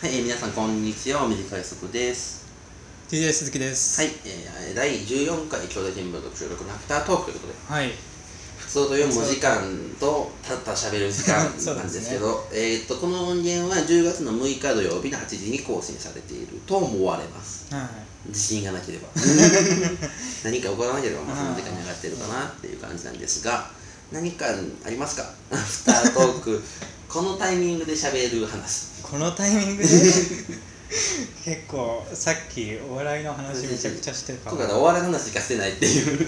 はい、えー皆さんこんにちは、お短い速です。DJ 鈴木です。はい、えー第14回兄弟見聞録収録のアフタートークということで、はい。普通と読む時間とたった喋る時間なんですけど、えーっと、この音源は10月の6日土曜日の8時に更新されていると思われます。はい。自信がなければ。何か起こらなければ、まあ、その時間に上がってるかなっていう感じなんですが、何かありますか？アフタートーク、このタイミングで喋る話。このタイミングで？結構さっきお笑いの話めちゃくちゃしてるかとらかでお笑いの話しかしてないっていううん。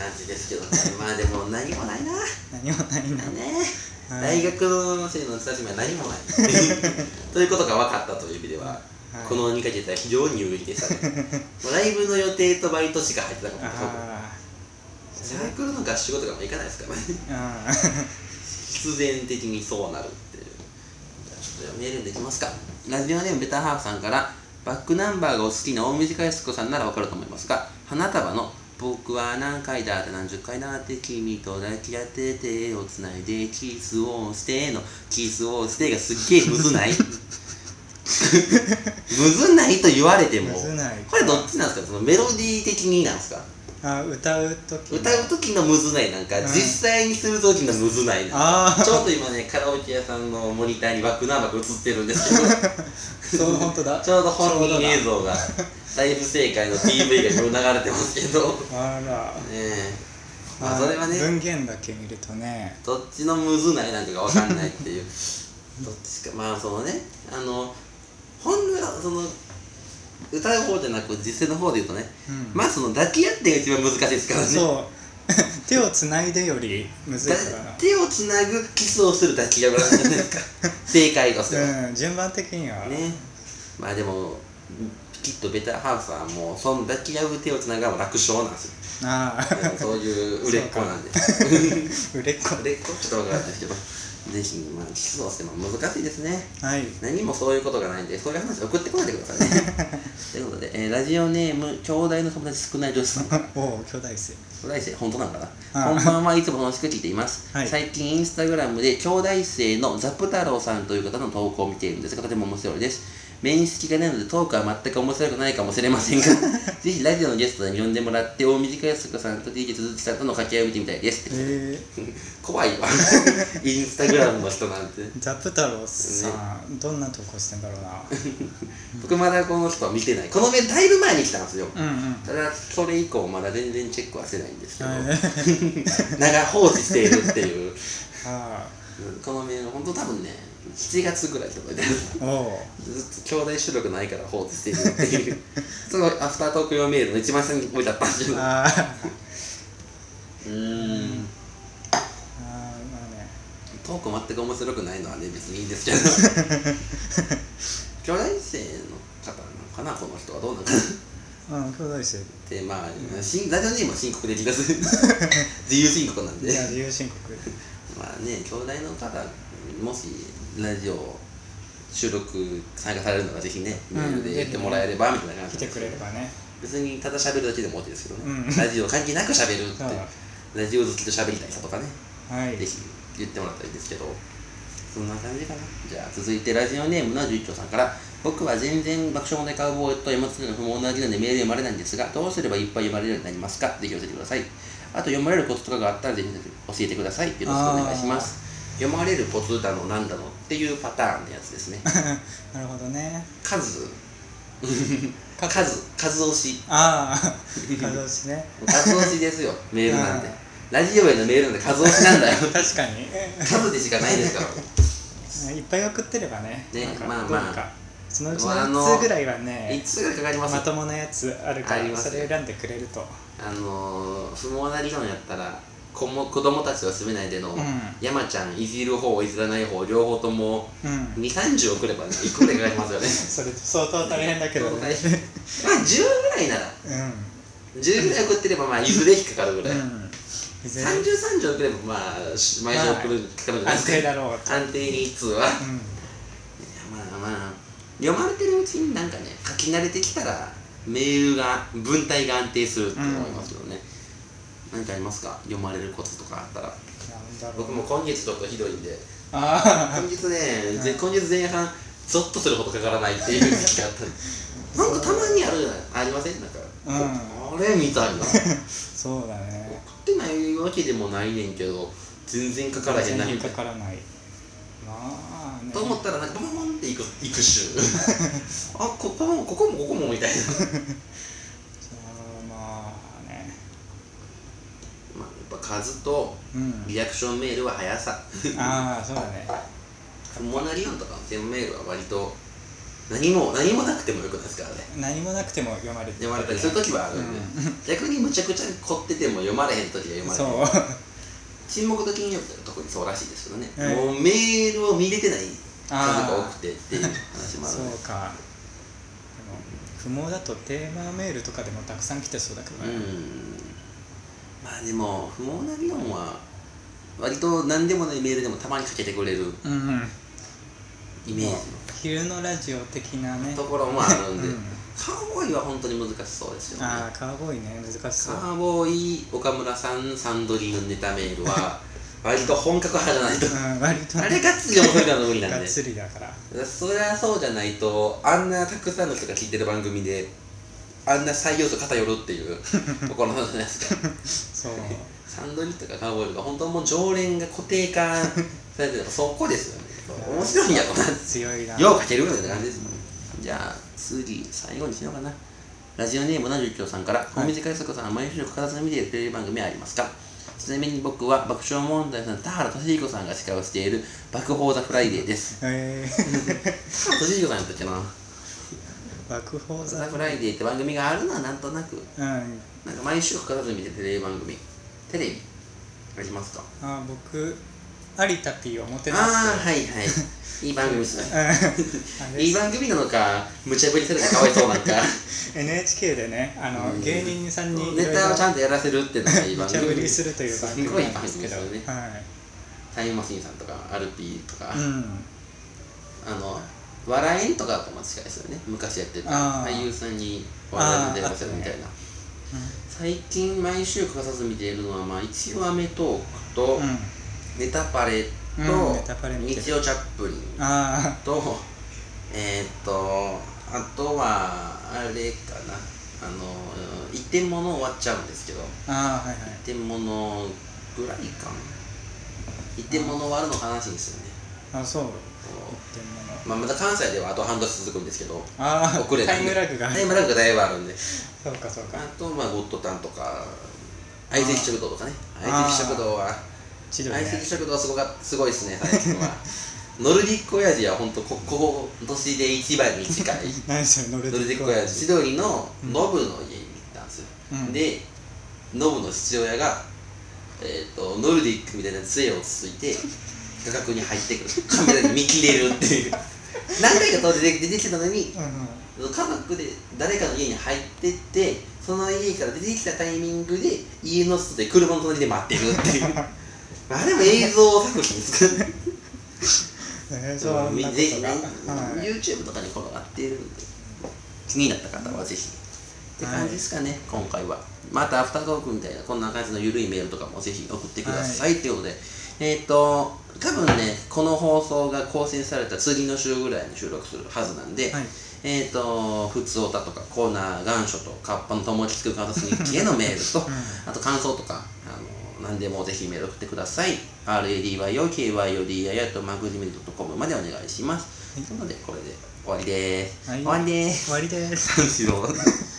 感じですけどね。まあでも何もないな。何もないな。ね。はい。大学の生の人たちには何もない。ということが分かったという意味では、はい。この2ヶ月は非常に有意義でしたね。ライブの予定とバイトしか入ってなかった。サークルの合宿とかも行かないですからね。必然的にそうなるっていうじゃあちょっとメールできますか？ラジオネームベターハーフさんからバックナンバーがお好きな大短いすこさんならわかると思いますが花束の「僕は何回だって何十回だって君と抱き合って手をつないでキスをして」の「キスをして」がすっげえむずない？むずないと言われてもこれどっちなんですか？そのメロディー的になんですか？あ歌う時歌う時のむずない。なんか、うん実際にする時のむずない。なんかあー。ちょうど今ねカラオケ屋さんのモニターにバックナンバーが映ってるんですけど。そう本当だ。ちょうど本人映像が大不正解の PV が流れてますけど。ねあら。え。まあそれはね文言だけ見るとね。どっちのむずないなんかが分かんないっていうどっちかまあそのねあの本来その歌う方じゃなく実践の方で言うとね、うん。まあその抱き合ってが一番難しいですからね。そう。手をつないでよりむずいだから。な手をつなぐキスをする抱き合うじゃないですか。正解としては、うん。順番的には。ね。まあでもきっとベターハウスはもうその抱き合う手をつなぐのは楽勝なんですよ。ああ。そういう売れっ子なんで。売れっ子。売れっ子？ちょっとわからないですけどぜひまあキスをしても難しいですね。はい。何もそういうことがないんでそういう話送ってこないでくださいね。ということで、えーラジオネーム兄弟の友達少ない女子さん。おお兄弟生兄弟生本当なのかな？あこんばんはいつも楽しく聞いています、はい。最近インスタグラムで兄弟生のザプ太郎さんという方の投稿を見ているんですがとても面白いです面識がないのでトークは全く面白くないかもしれませんが ぜひラジオのゲストに呼んでもらって大短いすかさんと DJ 鈴木さんとの掛け合いを見てみたいです。ってえ怖いわ。インスタグラムの人なんて。ー、ザプ太郎さん、どんな投稿してんだろうな。僕まだこの人は見てない。このメールだいぶ前に来たんですよ。うんうん。ただそれ以降まだ全然チェックはしてないんですけど。はい。長放置しているっていう。このメール本当多分ね7月ぐらい届いてるあおおずっと兄弟収録ないから放置しているっていう。そのアフタートーク用メールの一番下に置いてあったんですけどうんあー。まあねトーク全く面白くないのはね別にいいんですけど。兄弟生の方なのかなこの人はどうなのかな。うん兄弟生。でまあ、しんラジオネームは申告できます 自由申告なんで。いや自由申告まあね兄弟の方もしラジオ収録参加されるのらぜひねメールで言ってもらえればみたいな感じ来てくれればね。別にただ喋るだけでも OK ですけどね、うんラジオ関係なく喋るってあラジオ好きと喋りたい人とかねはい。ぜひ言ってもらったらいいですけどそんな感じかな。じゃあ続いてラジオネームの十一丁さんから僕は全然爆笑問題カウボーイと山津の不毛な議論でメール読まれないんですがどうすればいっぱい読まれるようになりますか？ぜひ教えてくださいあと読まれるコツとかがあったらぜひ教えてください。よろしくお願いします。読まれるコツだのなんだのっていうパターンのやつですね。なるほどね。数。か数。数押し。ああ数押しね。数押しですよ。メールなんてあラジオへのメールなんて数押しなんだよ。確かに。数でしかないですから。いっぱい送ってればね。ねまあまあそのうちのあの1つぐらいはねいつぐらいかかります？まともなやつあるからそれ選んでくれると。あのー、不毛な理論やったら子も子供たちを住めないでの、うん。山ちゃんいじる方いじらない方両方ともうん。2 3 0送ればねいくらいかかりますよね。それ相当大変だけどね。まあ10ぐらいなら。うん。10ぐらい送ってればまあいずれ引っかかるぐらい、うん。いずれ。3030送ればまあし毎週送るかかるじゃない安ですか定だろうと。安定に1通は、うん読まれてるうちになんかね書き慣れてきたらメールが文体が安定するって思いますけどね、何かありますか？読まれるコツとかあったら。なんだろう。僕も今月ちょっとひどいんで。あ今月ね、ぜうん今月前半ゾッとするほどかからないっていう時期があったり。なんかたまにあるじゃない？ありません？なんか、うん。あれみたいな。そうだね。送ってないわけでもないねんけど全然かからへんないな。かからないまあね。と思ったらなんかボンボンっていくいく週 あここもここもここもみたいな。まあね。まあやっぱ数とうん。リアクションメールは速さ。ああそうだね。モナリオンとかのテーマメールは割と何も何もなくてもよくないですからね。何もなくても読まれて読まれたりする時はあるんで、逆にむちゃくちゃ凝ってても読まれへん時は読まれへん。そう。沈黙と金曜日とか特にそうらしいですけどね、はいもうメールを見れてない数が多くてっていう話もあるそうか。でも不毛だとテーマメールとかでもたくさん来てそうだけどね、うん。まあでも不毛な議論は割と何でもないメールでもたまにかけてくれるうんうん。イメージ昼のラジオ的なね。のところもあるんで、うん。カウボーイは本当に難しそうですよね。ああカーボーイね難しそう。カーボーイ岡村さんサンドリーのネタメールは割と本格派じゃないと。うん割とあれがっつり面白いのは無理なんで。がっつりだから。そりゃそうじゃないとあんなたくさんの人が聞いてる番組であんな採用素偏るっていうところなんじゃないですか。そう。サンドリーとかカーボーイとか本当もう常連が固定化されてるそこですよね。面白いんやろな強いな。ようかけるみたいな感じです。もんじゃあ次最後にしようかな。ラジオネームな十京さんから「い。大水海賊さんは毎週欠かさず見ているテレビ番組はありますか?」ちなみに僕は爆笑問題さん田原俊彦さんが司会をしている「爆報 THE フライデー」です。え田原俊彦さんやったっけなー、爆報 THE THE フライデーって番組があるのはなんとなく。うんなんか毎週欠かさず見てるテレビ番組。テレビ？ありますか？あ僕有田 P をもてあなすあはいはい。いい番組ですね。いい番組なのか無茶ぶりされてかわいそうなんか。NHK でねあの、うん。芸人さんにネタをちゃんととやらせるっていうのがいい番無茶ぶりするという番組なんですけど。組ですよね。はい。タイムマシーンさんとかアルピーとか、うん。あの笑えんとかとも近いですよね。昔やってた。俳優さんに笑いでやらせるみたいな、最近毎週欠かさず見ているのは、まあ、一応アメトークと、うん、うん、ネタパレと、日曜チャップリンあとえーっとあとはあれかな。あの一点物終わっちゃうんですけど。ーあーはいはい。一点物ぐらいかな。一点物終わるの悲しいんですよね。あそう。まあ、まだ関西ではあと半年続くんですけど遅れタイムラグが。タイムラグがだいぶあるんで。そうかそうか。あとまあゴッドタンとか相席食堂とかね。相席食堂は千鳥ね。相席食堂はすごかすごいですね最近はノルディック親父は本当ここ今年で一番に近い。何それノルディック親父。千鳥のノブの家に行ったんですよ、うん。でノブの父親が、えー、とノルディックみたいな杖をついて画角に入ってくる。カメラに見切れるっていう。何回か当時出てきてたのにうんうん。家族で誰かの家に入ってってその家から出てきたタイミングで家の外で車の隣で待ってるっていう あれも映像作品ですかえーそんなことがぜひね、はい YouTube とかに転がっているんで気になった方はぜひって感じですかね、今回は。またアフタートークみたいなこんな感じのゆるいメールとかもぜひ送ってください、っていうことでえっ、と多分ねこの放送が更新された次の週ぐらいに収録するはずなんで、はい。えっ、と、普通歌とかコーナー、願書と、カッパの友達作る観察日記へのメールと、あと感想とか、何でもぜひメール送ってください。radyokyodii とマグジメル .com までお願いします。はいなので、これで終わりです。はい終わりです。終わりです三四郎